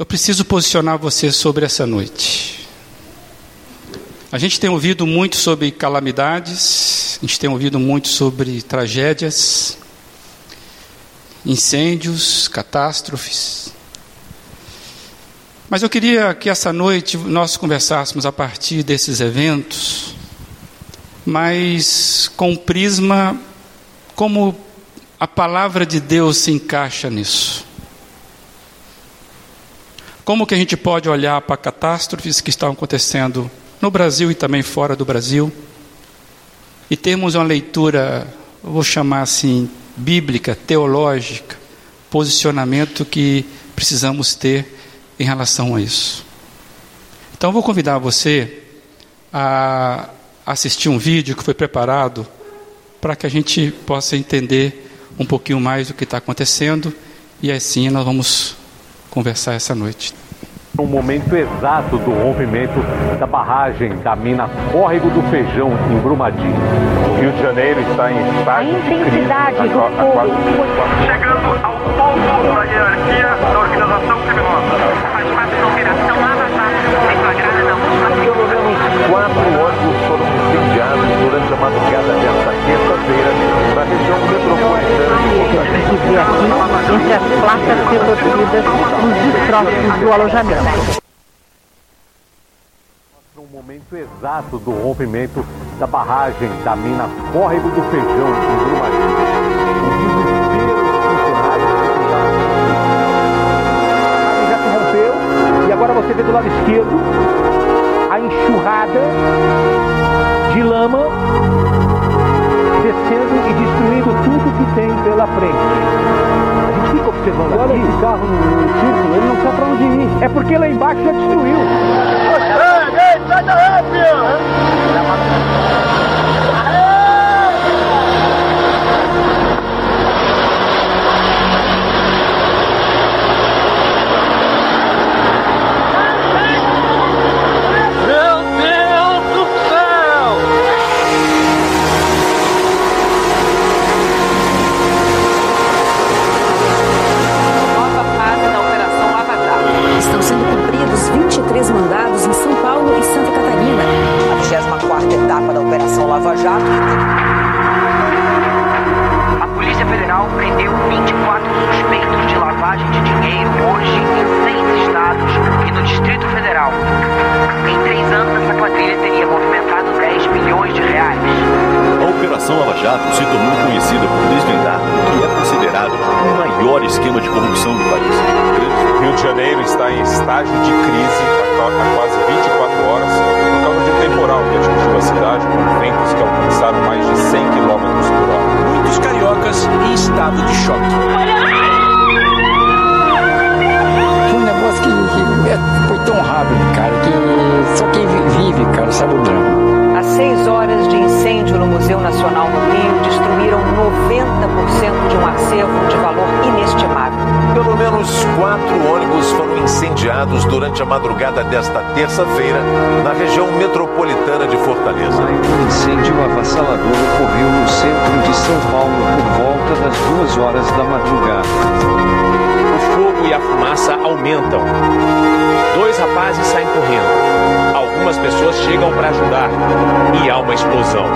eu preciso posicionar você sobre essa noite. A gente tem ouvido muito sobre calamidades, a gente tem ouvido muito sobre tragédias, incêndios, catástrofes. Mas eu queria que essa noite nós conversássemos a partir desses eventos, mas com um prisma como a palavra de Deus se encaixa nisso. Como que a gente pode olhar para catástrofes que estão acontecendo no Brasil e também fora do Brasil e termos uma leitura, vou chamar assim, bíblica, teológica, posicionamento que precisamos ter em relação a isso. Então, vou convidar você a assistir um vídeo que foi preparado para que a gente possa entender um pouquinho mais do que está acontecendo e assim nós vamos conversar essa noite. O momento exato do rompimento da barragem da mina Córrego do Feijão, em Brumadinho. O Rio de Janeiro está em estágio de crise. A, a, Chegando ao topo da hierarquia da organização criminosa. Faz parte da operação Lava Jato. Deflagrada na última Pelo menos quatro ônibus do alojamento. Um momento exato do rompimento da barragem da mina Córrego do Feijão, em Brumadinho. O desespero dos funcionários já se rompeu e agora você vê do lado esquerdo a enxurrada de lama descendo e destruindo tudo que tem pela frente. Fica observando Olha aqui. esse carro no círculo, ele não sabe pra onde ir. É porque lá embaixo já destruiu. Ei, sai daí, filho! Etapa da Operação Lava Jato. A Polícia Federal prendeu 24 suspeitos de lavagem de dinheiro hoje em seis estados e no Distrito Federal. Em três anos, essa quadrilha teria movimentado 10 milhões de reais. A Operação Lava Jato se tornou conhecida por desvendar o que é considerado o maior esquema de corrupção do país. O Rio de Janeiro está em estágio de crise há há quase 24 horas por causa de um temporal que atingiu a cidade com ventos que alcançaram mais de 100 km por hora. Muitos cariocas em estado de choque. Foi um negócio que, que é, foi tão rápido, cara, que só quem vi- vive, cara, sabe o drama. As seis horas de incêndio no Museu Nacional no Rio destruíram 90% de um acervo de valor inestimável. Pelo menos quatro ônibus foram incendiados durante a madrugada desta terça-feira na região metropolitana de Fortaleza. Um incêndio avassalador ocorreu no centro de São Paulo por volta das duas horas da madrugada. O fogo e a fumaça aumentam. Dois rapazes saem correndo. Algumas pessoas chegam para ajudar e há uma explosão.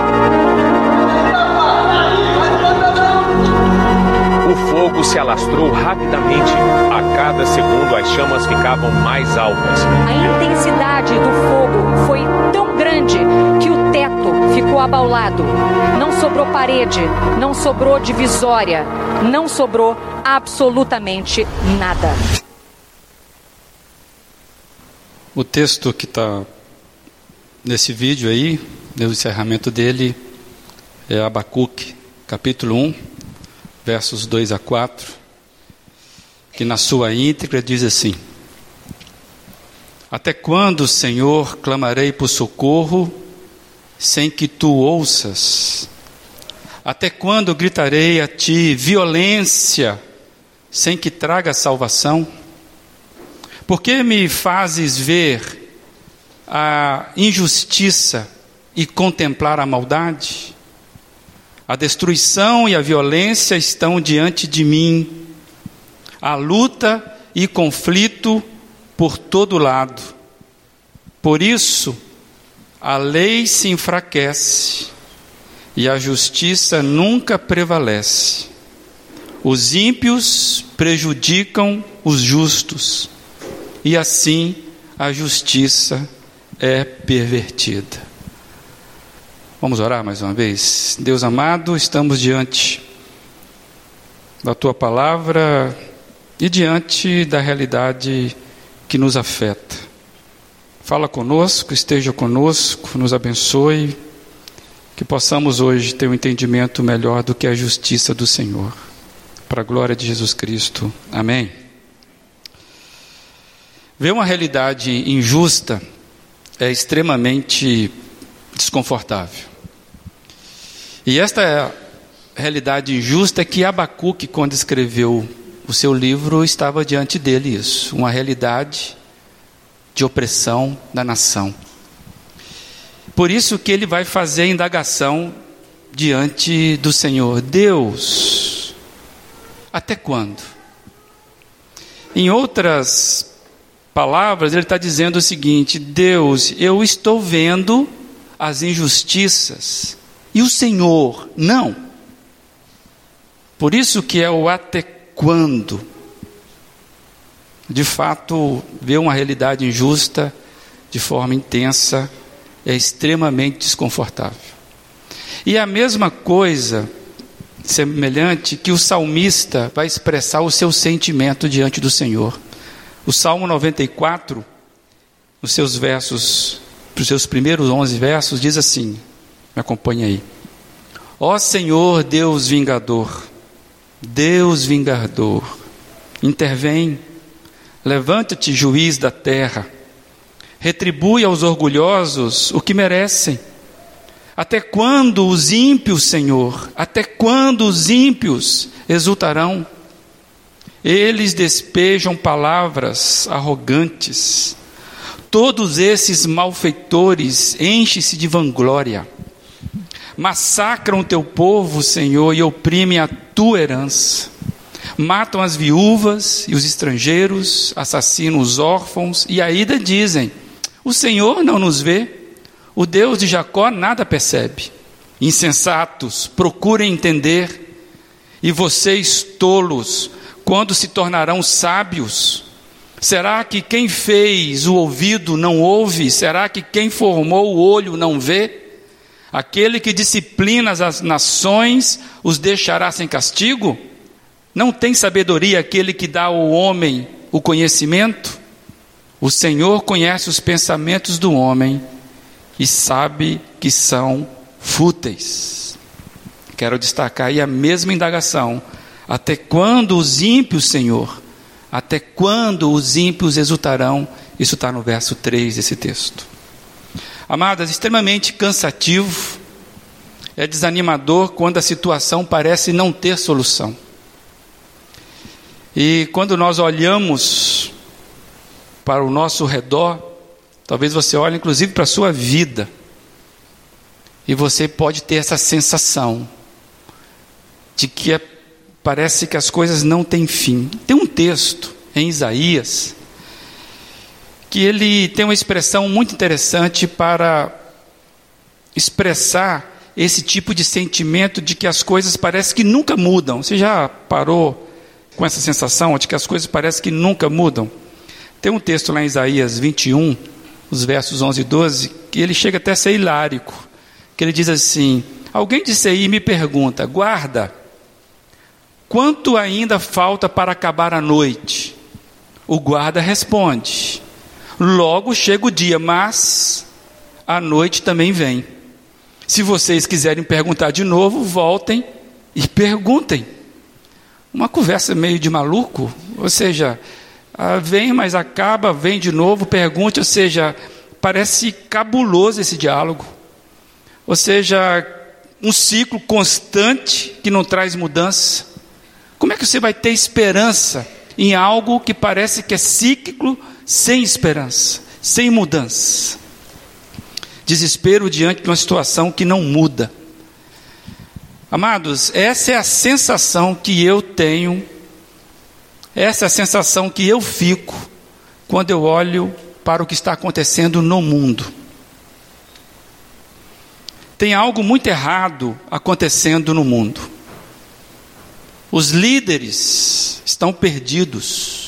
O fogo se alastrou rapidamente. A cada segundo as chamas ficavam mais altas. A intensidade do fogo foi tão grande que o teto ficou abaulado. Não sobrou parede, não sobrou divisória, não sobrou absolutamente nada. O texto que está nesse vídeo aí, no encerramento dele, é Abacuque, capítulo 1, versos 2 a 4, que na sua íntegra diz assim: Até quando, Senhor, clamarei por socorro sem que tu ouças? Até quando gritarei a ti violência sem que traga salvação? Por que me fazes ver a injustiça e contemplar a maldade? A destruição e a violência estão diante de mim. A luta e conflito por todo lado. Por isso, a lei se enfraquece e a justiça nunca prevalece. Os ímpios prejudicam os justos, e assim a justiça é pervertida. Vamos orar mais uma vez? Deus amado, estamos diante da tua palavra e diante da realidade que nos afeta. Fala conosco, esteja conosco, nos abençoe, que possamos hoje ter um entendimento melhor do que a justiça do Senhor. Para a glória de Jesus Cristo. Amém. Ver uma realidade injusta é extremamente desconfortável. E esta realidade injusta é que Abacuque, quando escreveu o seu livro, estava diante dele isso, uma realidade de opressão da nação. Por isso que ele vai fazer a indagação diante do Senhor. Deus, até quando? Em outras palavras, ele está dizendo o seguinte: Deus, eu estou vendo as injustiças e o Senhor não. Por isso que é o até quando. De fato, ver uma realidade injusta de forma intensa é extremamente desconfortável. E a mesma coisa, semelhante, que o salmista vai expressar o seu sentimento diante do Senhor. O Salmo 94, nos seus versos, os seus primeiros 11 versos, diz assim: me acompanhe aí. Ó Senhor Deus vingador, Deus vingador, intervém, levanta-te, juiz da terra, retribui aos orgulhosos o que merecem. Até quando os ímpios, Senhor, até quando os ímpios exultarão? Eles despejam palavras arrogantes. Todos esses malfeitores enchem-se de vanglória. Massacram o teu povo, Senhor, e oprimem a tua herança. Matam as viúvas e os estrangeiros, assassinam os órfãos, e ainda dizem: O Senhor não nos vê, o Deus de Jacó nada percebe. Insensatos, procurem entender, e vocês, tolos, quando se tornarão sábios? Será que quem fez o ouvido não ouve? Será que quem formou o olho não vê? Aquele que disciplina as nações os deixará sem castigo? Não tem sabedoria aquele que dá ao homem o conhecimento? O Senhor conhece os pensamentos do homem e sabe que são fúteis. Quero destacar aí a mesma indagação até quando os ímpios, Senhor, até quando os ímpios exultarão? Isso está no verso 3 desse texto. Amadas, extremamente cansativo, é desanimador quando a situação parece não ter solução. E quando nós olhamos para o nosso redor, talvez você olhe inclusive para a sua vida, e você pode ter essa sensação de que é parece que as coisas não têm fim. Tem um texto em Isaías que ele tem uma expressão muito interessante para expressar esse tipo de sentimento de que as coisas parecem que nunca mudam. Você já parou com essa sensação de que as coisas parecem que nunca mudam? Tem um texto lá em Isaías 21, os versos 11 e 12, que ele chega até a ser hilárico, que ele diz assim: Alguém disse aí e me pergunta, guarda, Quanto ainda falta para acabar a noite? O guarda responde: Logo chega o dia, mas a noite também vem. Se vocês quiserem perguntar de novo, voltem e perguntem. Uma conversa meio de maluco, ou seja, ah, vem, mas acaba, vem de novo, pergunte, ou seja, parece cabuloso esse diálogo. Ou seja, um ciclo constante que não traz mudança. Como é que você vai ter esperança em algo que parece que é cíclico, sem esperança, sem mudança? Desespero diante de uma situação que não muda. Amados, essa é a sensação que eu tenho, essa é a sensação que eu fico quando eu olho para o que está acontecendo no mundo. Tem algo muito errado acontecendo no mundo. Os líderes estão perdidos.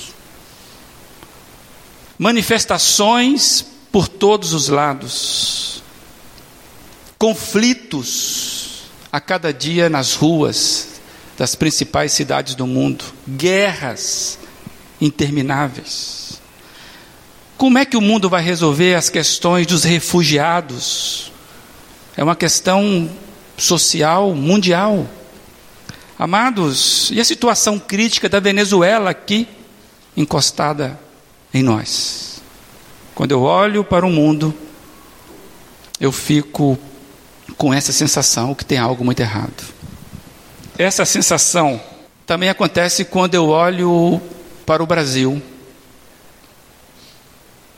Manifestações por todos os lados. Conflitos a cada dia nas ruas das principais cidades do mundo. Guerras intermináveis. Como é que o mundo vai resolver as questões dos refugiados? É uma questão social mundial. Amados, e a situação crítica da Venezuela aqui, encostada em nós? Quando eu olho para o mundo, eu fico com essa sensação que tem algo muito errado. Essa sensação também acontece quando eu olho para o Brasil.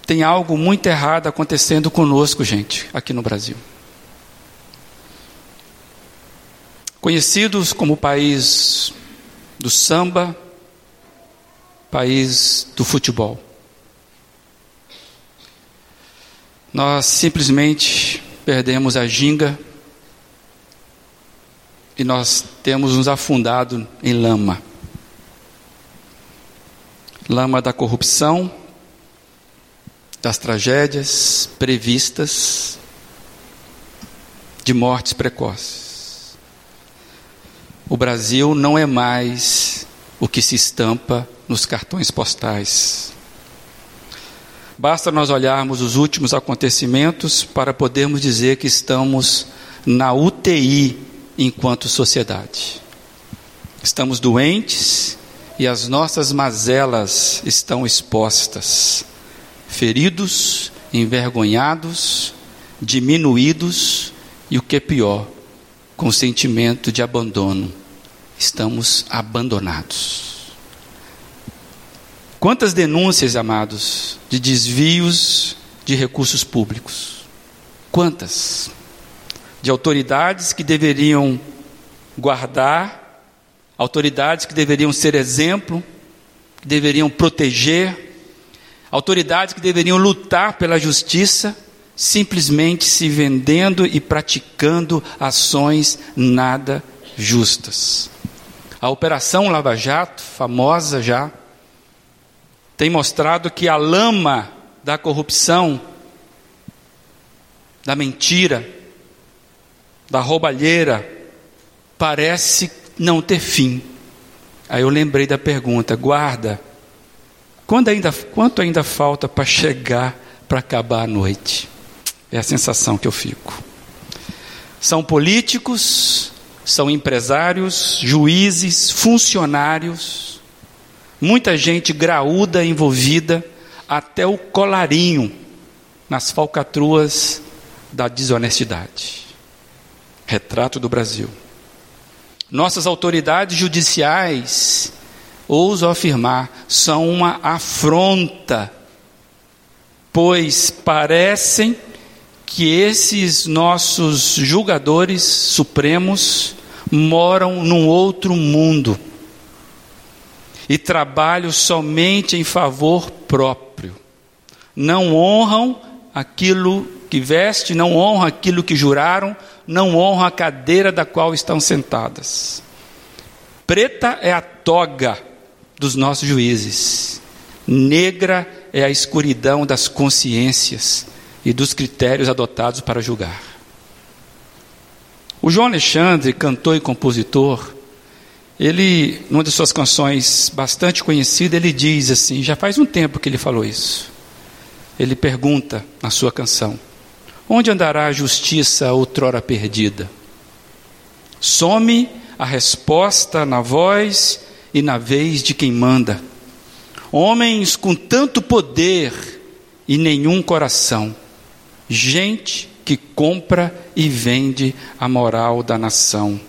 Tem algo muito errado acontecendo conosco, gente, aqui no Brasil. Conhecidos como país do samba, país do futebol. Nós simplesmente perdemos a ginga e nós temos nos afundado em lama lama da corrupção, das tragédias previstas, de mortes precoces. O Brasil não é mais o que se estampa nos cartões postais. Basta nós olharmos os últimos acontecimentos para podermos dizer que estamos na UTI enquanto sociedade. Estamos doentes e as nossas mazelas estão expostas, feridos, envergonhados, diminuídos e o que é pior, com sentimento de abandono. Estamos abandonados. Quantas denúncias, amados, de desvios de recursos públicos? Quantas? De autoridades que deveriam guardar autoridades que deveriam ser exemplo, que deveriam proteger, autoridades que deveriam lutar pela justiça, simplesmente se vendendo e praticando ações nada justas. A Operação Lava Jato, famosa já, tem mostrado que a lama da corrupção, da mentira, da roubalheira, parece não ter fim. Aí eu lembrei da pergunta, guarda, ainda, quanto ainda falta para chegar para acabar a noite? É a sensação que eu fico. São políticos, são empresários, juízes, funcionários, muita gente graúda envolvida, até o colarinho nas falcatruas da desonestidade. Retrato do Brasil. Nossas autoridades judiciais, ouso afirmar, são uma afronta, pois parecem que esses nossos julgadores supremos moram num outro mundo e trabalham somente em favor próprio. Não honram aquilo que veste, não honram aquilo que juraram, não honram a cadeira da qual estão sentadas. Preta é a toga dos nossos juízes, negra é a escuridão das consciências e dos critérios adotados para julgar. O João Alexandre, cantor e compositor, ele, numa de suas canções bastante conhecida, ele diz assim: já faz um tempo que ele falou isso. Ele pergunta na sua canção: Onde andará a justiça outrora perdida? Some a resposta na voz e na vez de quem manda. Homens com tanto poder e nenhum coração. Gente que compra e vende a moral da nação.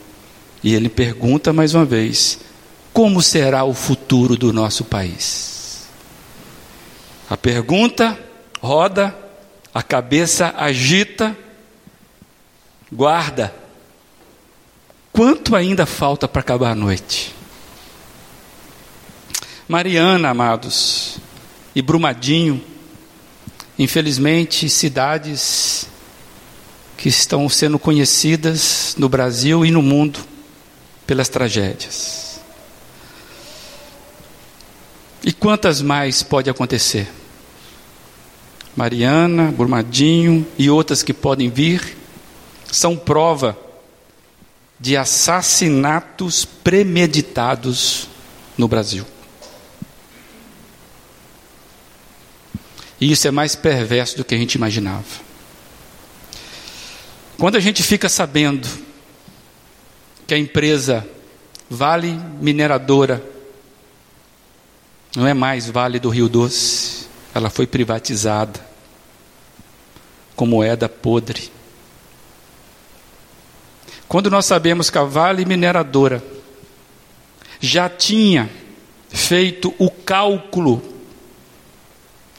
E ele pergunta mais uma vez: como será o futuro do nosso país? A pergunta roda a cabeça agita, guarda. Quanto ainda falta para acabar a noite? Mariana, amados, e Brumadinho, infelizmente, cidades que estão sendo conhecidas no Brasil e no mundo pelas tragédias. E quantas mais pode acontecer? Mariana, Brumadinho e outras que podem vir são prova de assassinatos premeditados no Brasil. E isso é mais perverso do que a gente imaginava. Quando a gente fica sabendo que a empresa Vale Mineradora não é mais Vale do Rio Doce, ela foi privatizada com moeda podre. Quando nós sabemos que a Vale Mineradora já tinha feito o cálculo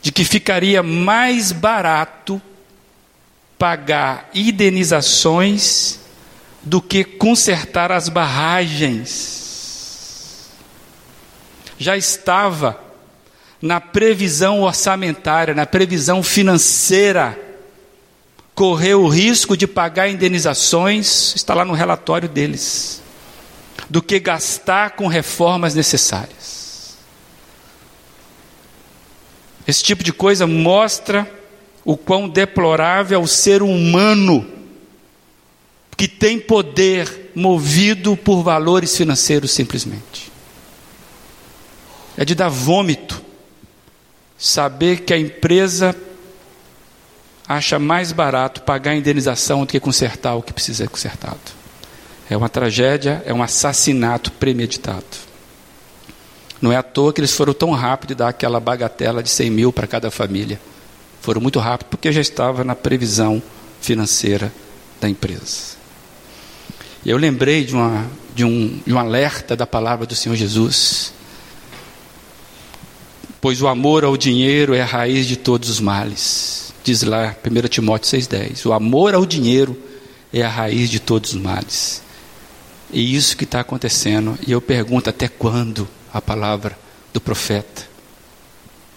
de que ficaria mais barato pagar indenizações do que consertar as barragens. Já estava na previsão orçamentária, na previsão financeira, correu o risco de pagar indenizações, está lá no relatório deles, do que gastar com reformas necessárias. Esse tipo de coisa mostra o quão deplorável é o ser humano que tem poder movido por valores financeiros simplesmente. É de dar vômito saber que a empresa acha mais barato pagar a indenização do que consertar o que precisa ser consertado. É uma tragédia, é um assassinato premeditado. Não é à toa que eles foram tão rápido de dar aquela bagatela de 100 mil para cada família. Foram muito rápido porque já estava na previsão financeira da empresa. Eu lembrei de, uma, de, um, de um alerta da palavra do Senhor Jesus. Pois o amor ao dinheiro é a raiz de todos os males. Diz lá 1 Timóteo 6,10. O amor ao dinheiro é a raiz de todos os males. E isso que está acontecendo. E eu pergunto: até quando a palavra do profeta?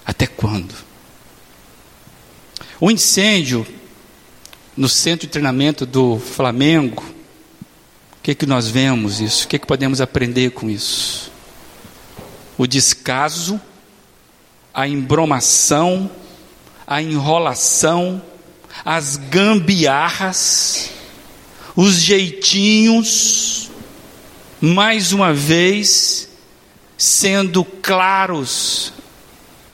Até quando? O incêndio no centro de treinamento do Flamengo que, que nós vemos isso? O que, que podemos aprender com isso? O descaso, a embromação, a enrolação, as gambiarras, os jeitinhos, mais uma vez, sendo claros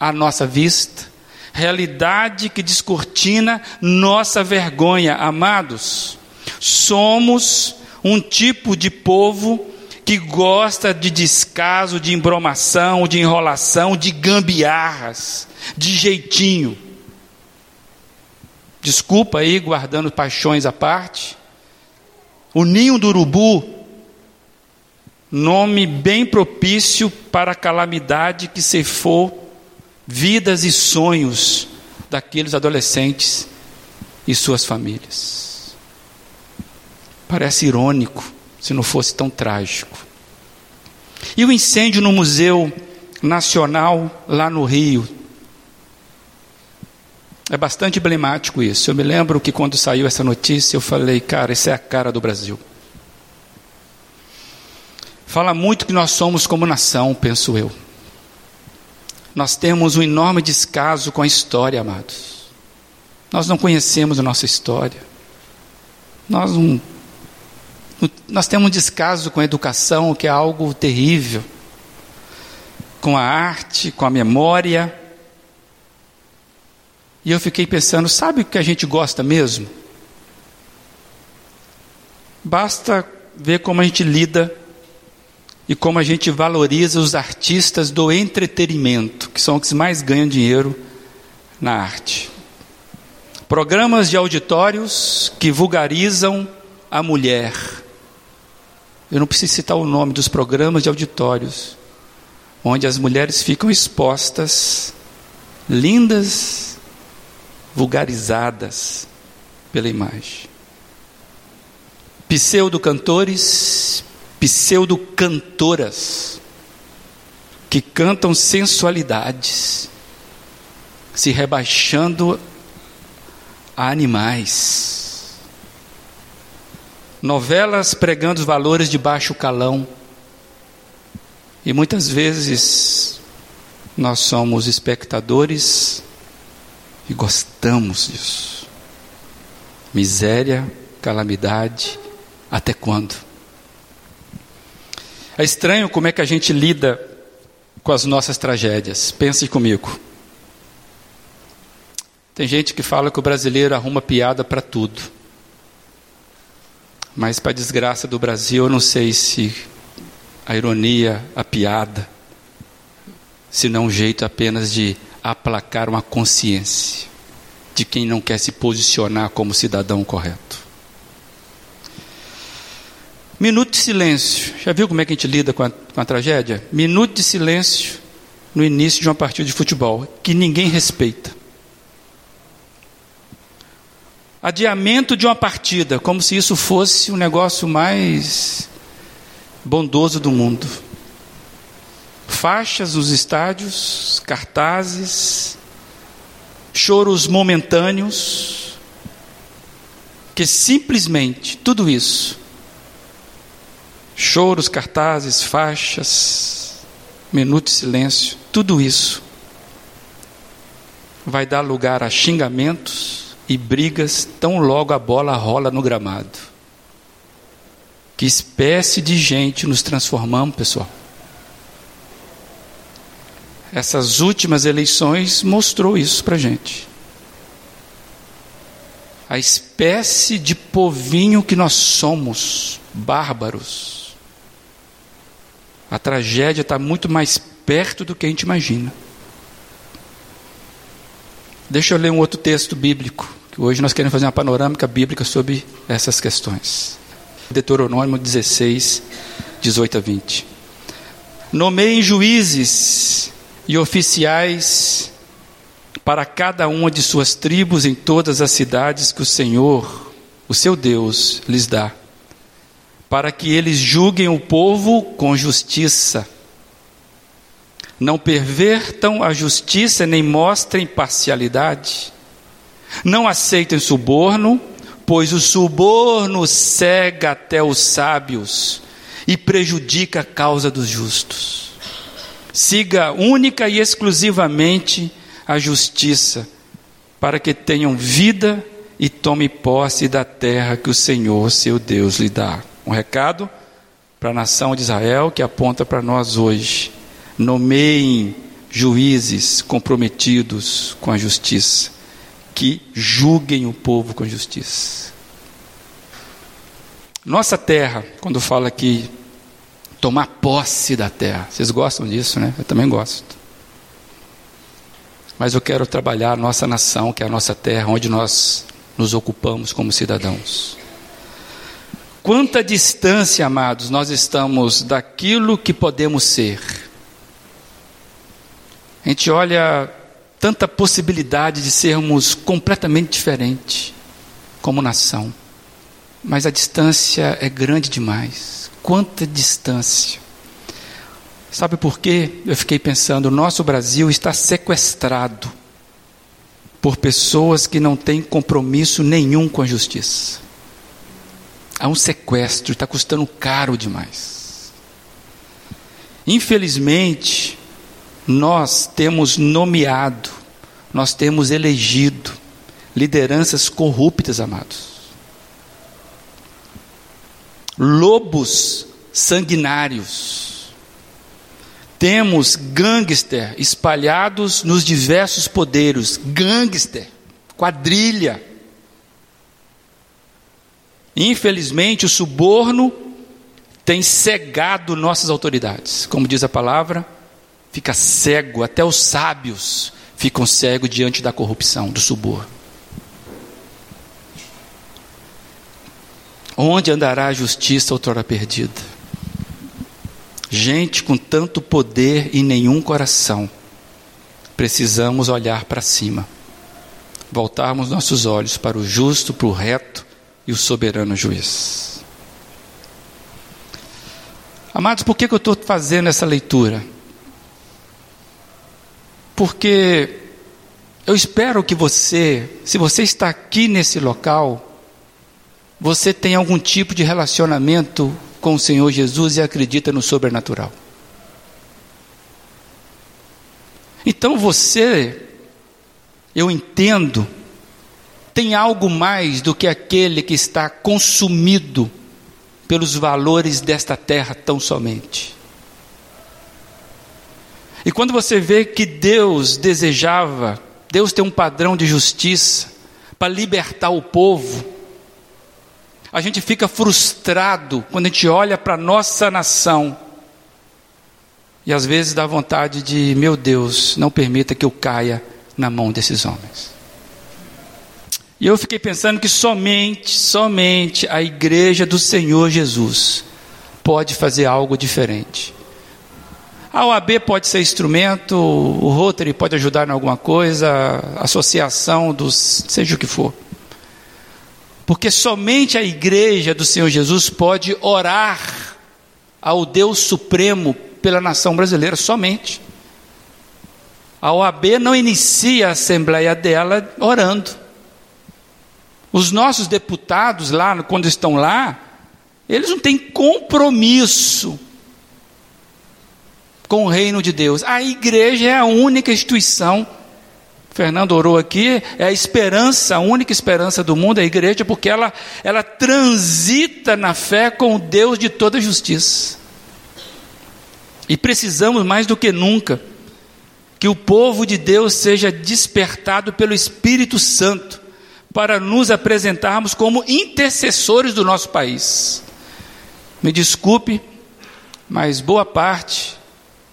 à nossa vista, realidade que descortina nossa vergonha, amados. Somos um tipo de povo que gosta de descaso, de embromação, de enrolação, de gambiarras, de jeitinho. Desculpa aí, guardando paixões à parte. O ninho do urubu, nome bem propício para a calamidade que ceifou vidas e sonhos daqueles adolescentes e suas famílias. Parece irônico, se não fosse tão trágico. E o incêndio no Museu Nacional, lá no Rio. É bastante emblemático isso. Eu me lembro que quando saiu essa notícia, eu falei, cara, isso é a cara do Brasil. Fala muito que nós somos como nação, penso eu. Nós temos um enorme descaso com a história, amados. Nós não conhecemos a nossa história. Nós não nós temos um descaso com a educação, que é algo terrível, com a arte, com a memória. E eu fiquei pensando: sabe o que a gente gosta mesmo? Basta ver como a gente lida e como a gente valoriza os artistas do entretenimento, que são os que mais ganham dinheiro na arte. Programas de auditórios que vulgarizam a mulher eu não preciso citar o nome dos programas de auditórios, onde as mulheres ficam expostas, lindas, vulgarizadas pela imagem. Pseudo-cantores, pseudo-cantoras, que cantam sensualidades, se rebaixando a animais. Novelas pregando os valores de baixo calão. E muitas vezes nós somos espectadores e gostamos disso. Miséria, calamidade, até quando? É estranho como é que a gente lida com as nossas tragédias. Pense comigo. Tem gente que fala que o brasileiro arruma piada para tudo. Mas, para a desgraça do Brasil, eu não sei se a ironia, a piada, se não um jeito apenas de aplacar uma consciência de quem não quer se posicionar como cidadão correto. Minuto de silêncio. Já viu como é que a gente lida com a, com a tragédia? Minuto de silêncio no início de uma partida de futebol, que ninguém respeita. Adiamento de uma partida, como se isso fosse o negócio mais bondoso do mundo. Faixas nos estádios, cartazes, choros momentâneos, que simplesmente tudo isso choros, cartazes, faixas, minuto de silêncio, tudo isso vai dar lugar a xingamentos e brigas tão logo a bola rola no gramado. Que espécie de gente nos transformamos, pessoal? Essas últimas eleições mostrou isso para gente. A espécie de povinho que nós somos, bárbaros a tragédia está muito mais perto do que a gente imagina. Deixa eu ler um outro texto bíblico, hoje nós queremos fazer uma panorâmica bíblica sobre essas questões. Deuteronômio 16, 18 a 20. Nomeiem juízes e oficiais para cada uma de suas tribos em todas as cidades que o Senhor, o seu Deus, lhes dá para que eles julguem o povo com justiça. Não pervertam a justiça nem mostrem parcialidade. Não aceitem suborno, pois o suborno cega até os sábios e prejudica a causa dos justos. Siga única e exclusivamente a justiça, para que tenham vida e tome posse da terra que o Senhor, seu Deus, lhe dá. Um recado para a nação de Israel que aponta para nós hoje. Nomeiem juízes comprometidos com a justiça, que julguem o povo com justiça. Nossa terra, quando fala aqui tomar posse da terra, vocês gostam disso, né? Eu também gosto. Mas eu quero trabalhar a nossa nação, que é a nossa terra, onde nós nos ocupamos como cidadãos. Quanta distância, amados, nós estamos daquilo que podemos ser. A gente olha tanta possibilidade de sermos completamente diferentes como nação, mas a distância é grande demais. Quanta distância. Sabe por quê? Eu fiquei pensando, o nosso Brasil está sequestrado por pessoas que não têm compromisso nenhum com a justiça. Há um sequestro, está custando caro demais. Infelizmente, nós temos nomeado, nós temos elegido lideranças corruptas, amados. Lobos sanguinários. Temos gangster espalhados nos diversos poderes, gangster, quadrilha Infelizmente, o suborno tem cegado nossas autoridades. Como diz a palavra, fica cego, até os sábios ficam cegos diante da corrupção, do suborno. Onde andará a justiça outrora perdida? Gente com tanto poder e nenhum coração. Precisamos olhar para cima, voltarmos nossos olhos para o justo, para o reto, e o soberano juiz. Amados, por que, que eu estou fazendo essa leitura? Porque eu espero que você, se você está aqui nesse local, você tem algum tipo de relacionamento com o Senhor Jesus e acredita no sobrenatural. Então você, eu entendo, tem algo mais do que aquele que está consumido pelos valores desta terra tão somente. E quando você vê que Deus desejava, Deus tem um padrão de justiça para libertar o povo, a gente fica frustrado quando a gente olha para a nossa nação e às vezes dá vontade de, meu Deus, não permita que eu caia na mão desses homens. E eu fiquei pensando que somente, somente a igreja do Senhor Jesus pode fazer algo diferente. A OAB pode ser instrumento, o Rotary pode ajudar em alguma coisa, associação dos, seja o que for. Porque somente a igreja do Senhor Jesus pode orar ao Deus Supremo pela nação brasileira, somente. A OAB não inicia a assembleia dela orando. Os nossos deputados lá, quando estão lá, eles não têm compromisso com o reino de Deus. A igreja é a única instituição. Fernando orou aqui, é a esperança, a única esperança do mundo, é a igreja, porque ela, ela transita na fé com o Deus de toda justiça. E precisamos mais do que nunca que o povo de Deus seja despertado pelo Espírito Santo para nos apresentarmos como intercessores do nosso país. Me desculpe, mas boa parte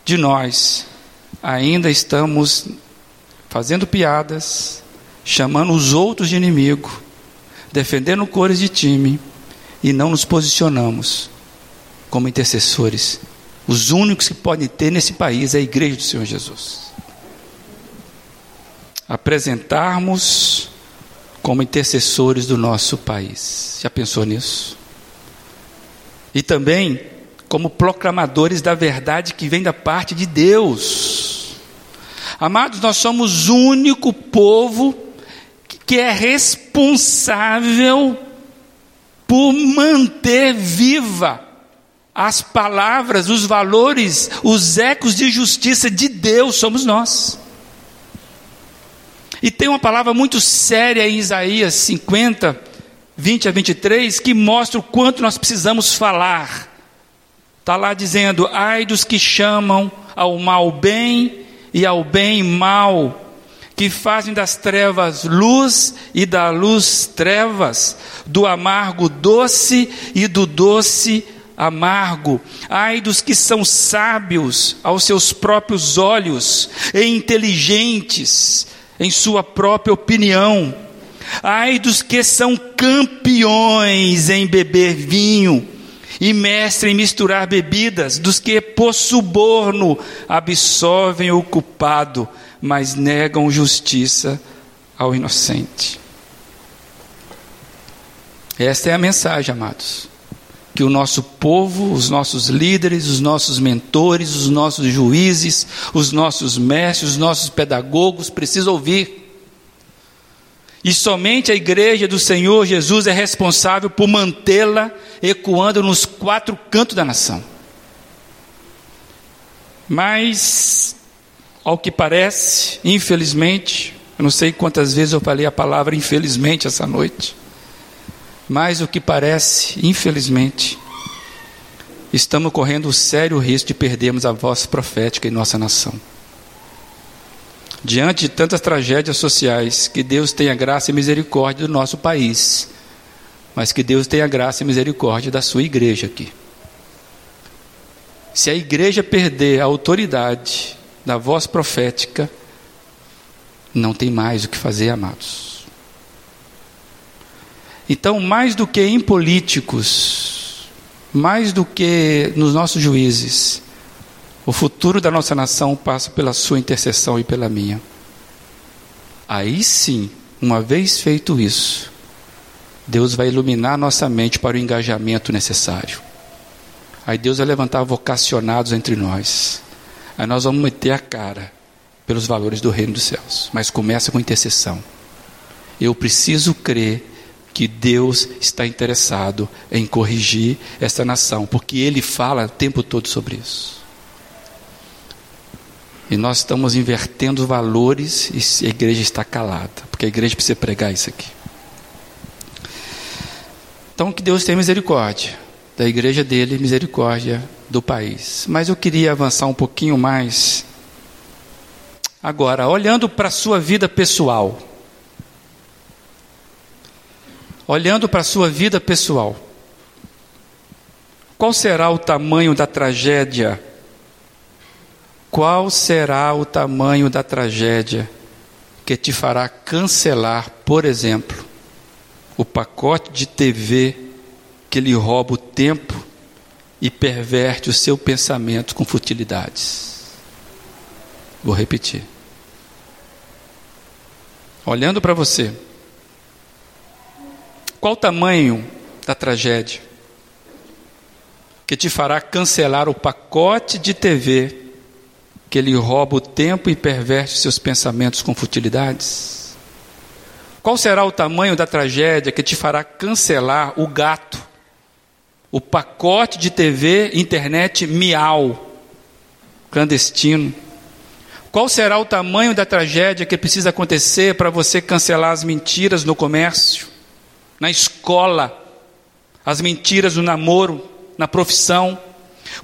de nós ainda estamos fazendo piadas, chamando os outros de inimigo, defendendo cores de time e não nos posicionamos como intercessores. Os únicos que podem ter nesse país é a igreja do Senhor Jesus. Apresentarmos como intercessores do nosso país. Já pensou nisso? E também como proclamadores da verdade que vem da parte de Deus. Amados, nós somos o único povo que é responsável por manter viva as palavras, os valores, os ecos de justiça de Deus, somos nós. E tem uma palavra muito séria em Isaías 50, 20 a 23, que mostra o quanto nós precisamos falar. Está lá dizendo: ai dos que chamam ao mal bem e ao bem mal, que fazem das trevas luz e da luz trevas, do amargo doce e do doce amargo. Ai dos que são sábios aos seus próprios olhos e inteligentes em sua própria opinião. Ai dos que são campeões em beber vinho e mestre em misturar bebidas, dos que por suborno absolvem o culpado, mas negam justiça ao inocente. Esta é a mensagem, amados que o nosso povo, os nossos líderes, os nossos mentores, os nossos juízes, os nossos mestres, os nossos pedagogos precisam ouvir. E somente a igreja do Senhor Jesus é responsável por mantê-la ecoando nos quatro cantos da nação. Mas, ao que parece, infelizmente, eu não sei quantas vezes eu falei a palavra infelizmente essa noite. Mas o que parece, infelizmente, estamos correndo o sério risco de perdermos a voz profética em nossa nação. Diante de tantas tragédias sociais, que Deus tenha graça e misericórdia do nosso país, mas que Deus tenha graça e misericórdia da sua igreja aqui. Se a igreja perder a autoridade da voz profética, não tem mais o que fazer, amados. Então, mais do que em políticos, mais do que nos nossos juízes, o futuro da nossa nação passa pela sua intercessão e pela minha. Aí sim, uma vez feito isso, Deus vai iluminar nossa mente para o engajamento necessário. Aí Deus vai levantar vocacionados entre nós. Aí nós vamos meter a cara pelos valores do reino dos céus, mas começa com intercessão. Eu preciso crer que Deus está interessado em corrigir esta nação, porque Ele fala o tempo todo sobre isso. E nós estamos invertendo valores e a igreja está calada, porque a igreja precisa pregar isso aqui. Então, que Deus tenha misericórdia da igreja dele, misericórdia do país. Mas eu queria avançar um pouquinho mais. Agora, olhando para a sua vida pessoal. Olhando para a sua vida pessoal. Qual será o tamanho da tragédia qual será o tamanho da tragédia que te fará cancelar, por exemplo, o pacote de TV que lhe rouba o tempo e perverte o seu pensamento com futilidades? Vou repetir. Olhando para você, qual o tamanho da tragédia que te fará cancelar o pacote de TV que ele rouba o tempo e perverte seus pensamentos com futilidades? Qual será o tamanho da tragédia que te fará cancelar o gato, o pacote de TV, internet miau, clandestino? Qual será o tamanho da tragédia que precisa acontecer para você cancelar as mentiras no comércio, na escola, as mentiras no namoro, na profissão?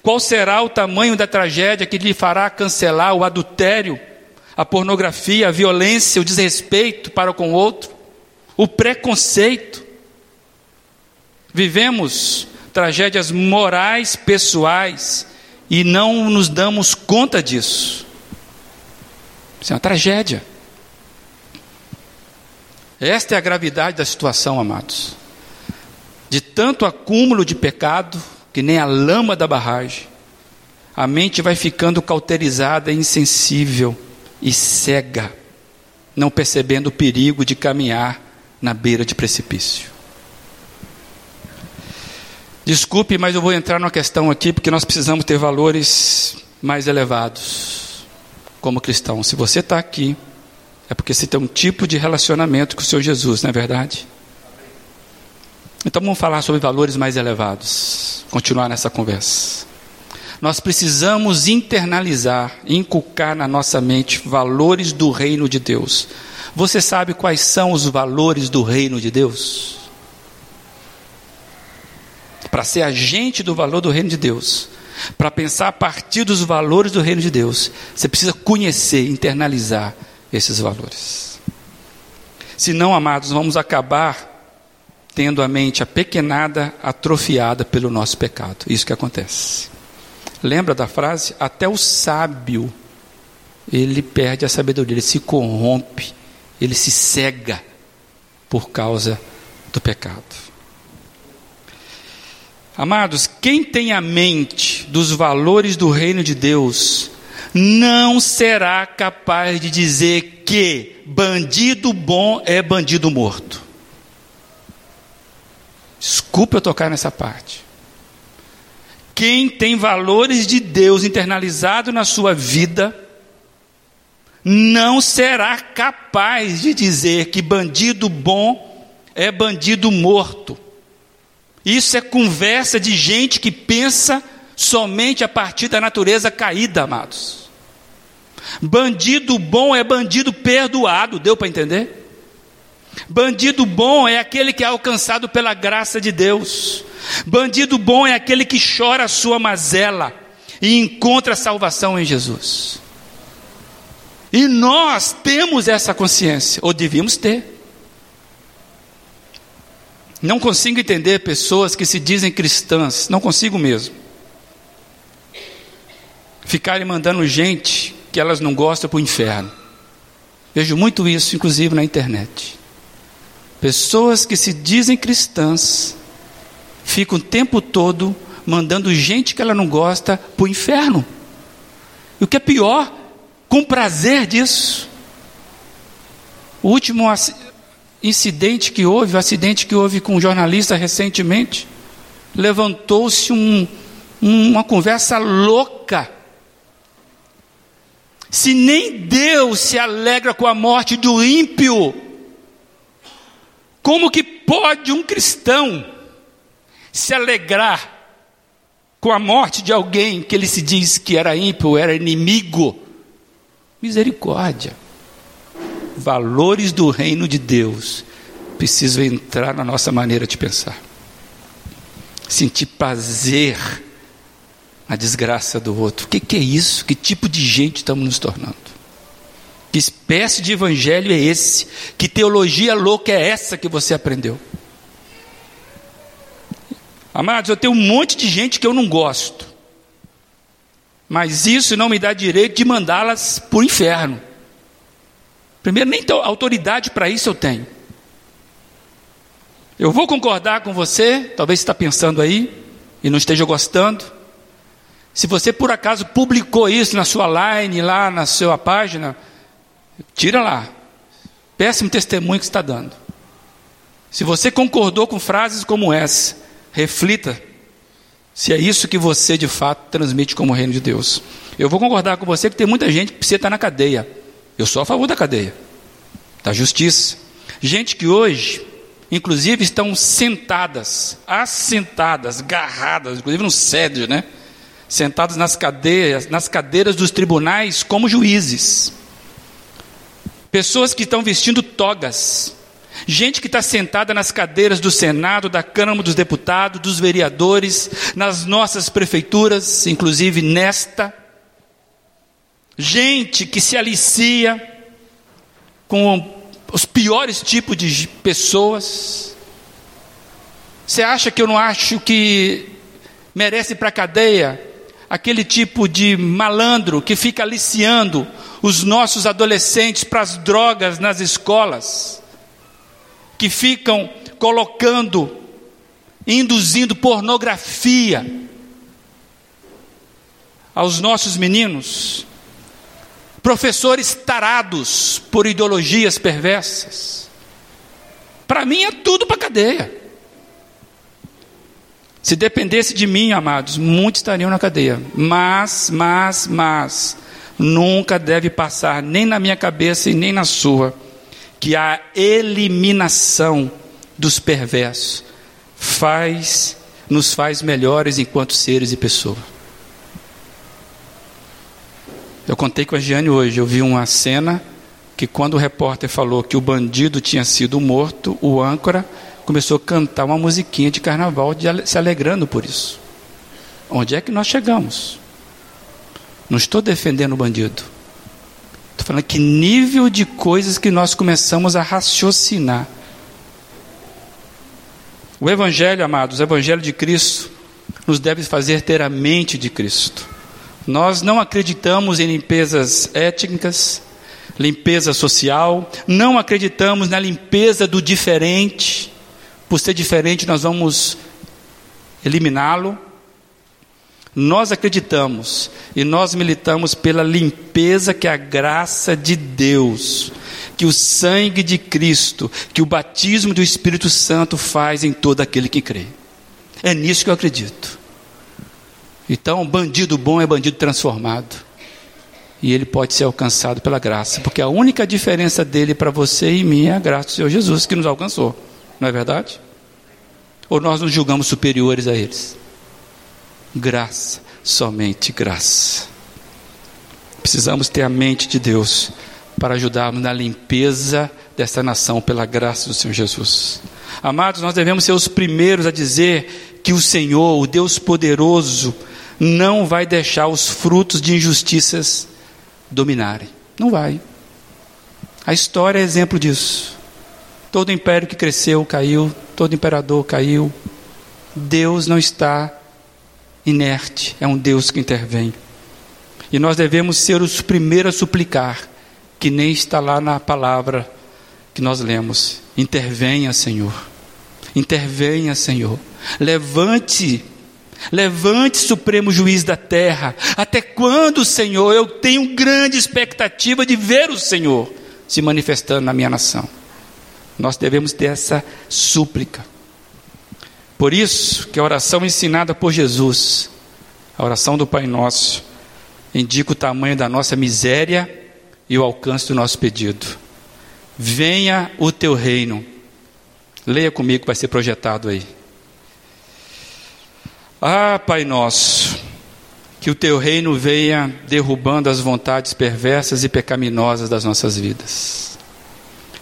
Qual será o tamanho da tragédia que lhe fará cancelar o adultério, a pornografia, a violência, o desrespeito para com o outro, o preconceito? Vivemos tragédias morais pessoais e não nos damos conta disso. Isso é uma tragédia. Esta é a gravidade da situação, amados. De tanto acúmulo de pecado, que nem a lama da barragem. A mente vai ficando cauterizada, insensível e cega, não percebendo o perigo de caminhar na beira de precipício. Desculpe, mas eu vou entrar numa questão aqui porque nós precisamos ter valores mais elevados como cristãos. Se você está aqui, é porque você tem um tipo de relacionamento com o Senhor Jesus, não é verdade? Então vamos falar sobre valores mais elevados. Continuar nessa conversa. Nós precisamos internalizar, inculcar na nossa mente valores do reino de Deus. Você sabe quais são os valores do reino de Deus? Para ser agente do valor do reino de Deus, para pensar a partir dos valores do reino de Deus, você precisa conhecer, internalizar esses valores. Senão, amados, vamos acabar tendo a mente apequenada, atrofiada pelo nosso pecado. Isso que acontece. Lembra da frase? Até o sábio ele perde a sabedoria, ele se corrompe, ele se cega por causa do pecado. Amados, quem tem a mente dos valores do reino de Deus, não será capaz de dizer que bandido bom é bandido morto. Desculpe eu tocar nessa parte. Quem tem valores de Deus internalizado na sua vida, não será capaz de dizer que bandido bom é bandido morto. Isso é conversa de gente que pensa somente a partir da natureza caída, amados. Bandido bom é bandido perdoado, deu para entender? Bandido bom é aquele que é alcançado pela graça de Deus. Bandido bom é aquele que chora a sua mazela e encontra salvação em Jesus. E nós temos essa consciência, ou devíamos ter. Não consigo entender pessoas que se dizem cristãs, não consigo mesmo. Ficarem mandando gente que elas não gostam para o inferno. Vejo muito isso, inclusive na internet. Pessoas que se dizem cristãs ficam o tempo todo mandando gente que ela não gosta para o inferno. E o que é pior, com prazer disso. O último incidente que houve, o acidente que houve com um jornalista recentemente, levantou-se um, uma conversa louca. Se nem Deus se alegra com a morte do ímpio, como que pode um cristão se alegrar com a morte de alguém que ele se diz que era ímpio, era inimigo? Misericórdia. Valores do reino de Deus precisam entrar na nossa maneira de pensar. Sentir prazer na desgraça do outro. O que, que é isso? Que tipo de gente estamos nos tornando? Que espécie de evangelho é esse? Que teologia louca é essa que você aprendeu? Amados, eu tenho um monte de gente que eu não gosto. Mas isso não me dá direito de mandá-las para o inferno. Primeiro, nem autoridade para isso eu tenho. Eu vou concordar com você, talvez você está pensando aí e não esteja gostando. Se você por acaso publicou isso na sua line, lá na sua página, tira lá. Péssimo testemunho que está dando. Se você concordou com frases como essa, reflita se é isso que você de fato transmite como reino de Deus. Eu vou concordar com você que tem muita gente que precisa estar na cadeia. Eu sou a favor da cadeia, da justiça. Gente que hoje, inclusive, estão sentadas, assentadas, garradas, inclusive no sédio, né? Sentadas nas cadeiras, nas cadeiras dos tribunais como juízes. Pessoas que estão vestindo togas, Gente que está sentada nas cadeiras do Senado, da Câmara dos Deputados, dos vereadores, nas nossas prefeituras, inclusive nesta. Gente que se alicia com os piores tipos de pessoas. Você acha que eu não acho que merece para a cadeia aquele tipo de malandro que fica aliciando os nossos adolescentes para as drogas nas escolas? que ficam colocando, induzindo pornografia aos nossos meninos, professores tarados por ideologias perversas. Para mim é tudo para cadeia. Se dependesse de mim, amados, muitos estariam na cadeia. Mas, mas, mas, nunca deve passar nem na minha cabeça e nem na sua que a eliminação dos perversos faz nos faz melhores enquanto seres e pessoas. Eu contei com a Giane hoje, eu vi uma cena que quando o repórter falou que o bandido tinha sido morto, o âncora começou a cantar uma musiquinha de carnaval, de, se alegrando por isso. Onde é que nós chegamos? Não estou defendendo o bandido. Estou falando que nível de coisas que nós começamos a raciocinar. O Evangelho, amados, o Evangelho de Cristo, nos deve fazer ter a mente de Cristo. Nós não acreditamos em limpezas étnicas, limpeza social, não acreditamos na limpeza do diferente. Por ser diferente, nós vamos eliminá-lo. Nós acreditamos e nós militamos pela limpeza que a graça de Deus, que o sangue de Cristo, que o batismo do Espírito Santo faz em todo aquele que crê. É nisso que eu acredito. Então, bandido bom é bandido transformado. E ele pode ser alcançado pela graça, porque a única diferença dele para você e mim é a graça do Senhor Jesus que nos alcançou. Não é verdade? Ou nós nos julgamos superiores a eles? Graça, somente graça. Precisamos ter a mente de Deus para ajudarmos na limpeza desta nação pela graça do Senhor Jesus. Amados, nós devemos ser os primeiros a dizer que o Senhor, o Deus poderoso, não vai deixar os frutos de injustiças dominarem. Não vai. A história é exemplo disso. Todo império que cresceu caiu, todo imperador caiu. Deus não está inerte, é um Deus que intervém. E nós devemos ser os primeiros a suplicar, que nem está lá na palavra que nós lemos. Intervenha, Senhor. Intervenha, Senhor. Levante, levante, Supremo Juiz da terra. Até quando, Senhor? Eu tenho grande expectativa de ver o Senhor se manifestando na minha nação. Nós devemos ter essa súplica. Por isso que a oração ensinada por Jesus, a oração do Pai Nosso, indica o tamanho da nossa miséria e o alcance do nosso pedido. Venha o teu reino. Leia comigo, vai ser projetado aí. Ah, Pai nosso, que o teu reino venha derrubando as vontades perversas e pecaminosas das nossas vidas.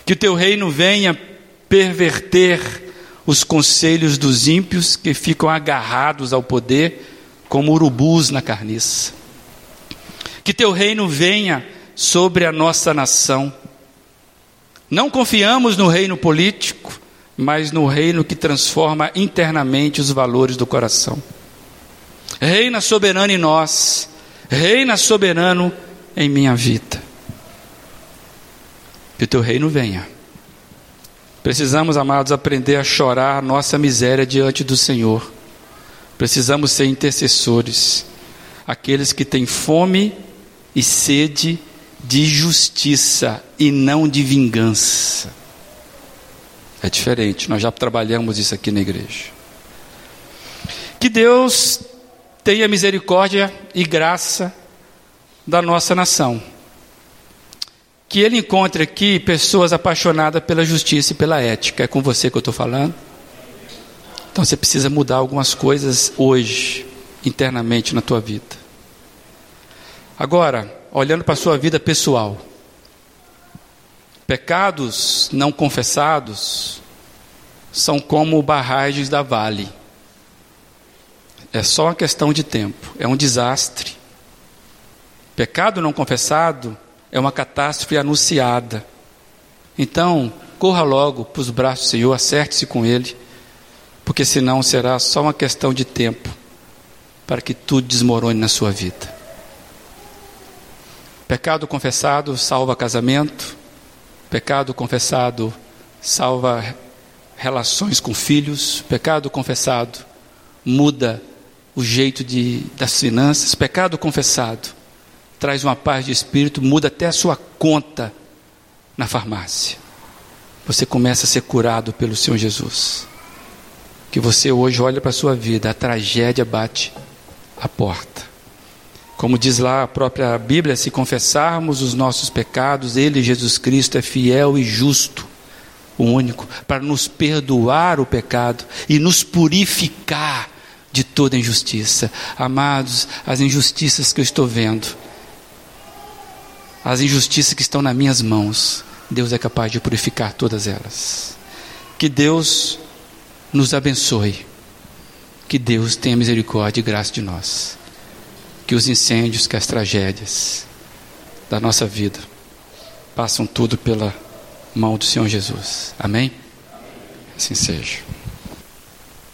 Que o teu reino venha perverter os conselhos dos ímpios que ficam agarrados ao poder como urubus na carniça. Que teu reino venha sobre a nossa nação. Não confiamos no reino político, mas no reino que transforma internamente os valores do coração. Reina soberano em nós, reina soberano em minha vida. Que teu reino venha. Precisamos, amados, aprender a chorar nossa miséria diante do Senhor. Precisamos ser intercessores, aqueles que têm fome e sede de justiça e não de vingança. É diferente, nós já trabalhamos isso aqui na igreja. Que Deus tenha misericórdia e graça da nossa nação. Que Ele encontre aqui pessoas apaixonadas pela justiça e pela ética. É com você que eu estou falando? Então você precisa mudar algumas coisas hoje, internamente na tua vida. Agora, olhando para a sua vida pessoal, pecados não confessados são como barragens da vale. É só uma questão de tempo, é um desastre. Pecado não confessado é uma catástrofe anunciada. Então, corra logo para os braços do Senhor, acerte-se com Ele, porque senão será só uma questão de tempo para que tudo desmorone na sua vida. Pecado confessado salva casamento, pecado confessado salva relações com filhos, pecado confessado muda o jeito de, das finanças, pecado confessado traz uma paz de espírito, muda até a sua conta na farmácia. Você começa a ser curado pelo Senhor Jesus. Que você hoje olha para a sua vida, a tragédia bate a porta. Como diz lá a própria Bíblia, se confessarmos os nossos pecados, Ele, Jesus Cristo, é fiel e justo, o único, para nos perdoar o pecado e nos purificar de toda injustiça. Amados, as injustiças que eu estou vendo, as injustiças que estão nas minhas mãos, Deus é capaz de purificar todas elas. Que Deus nos abençoe. Que Deus tenha misericórdia e graça de nós que os incêndios, que as tragédias da nossa vida passam tudo pela mão do Senhor Jesus. Amém? Assim seja.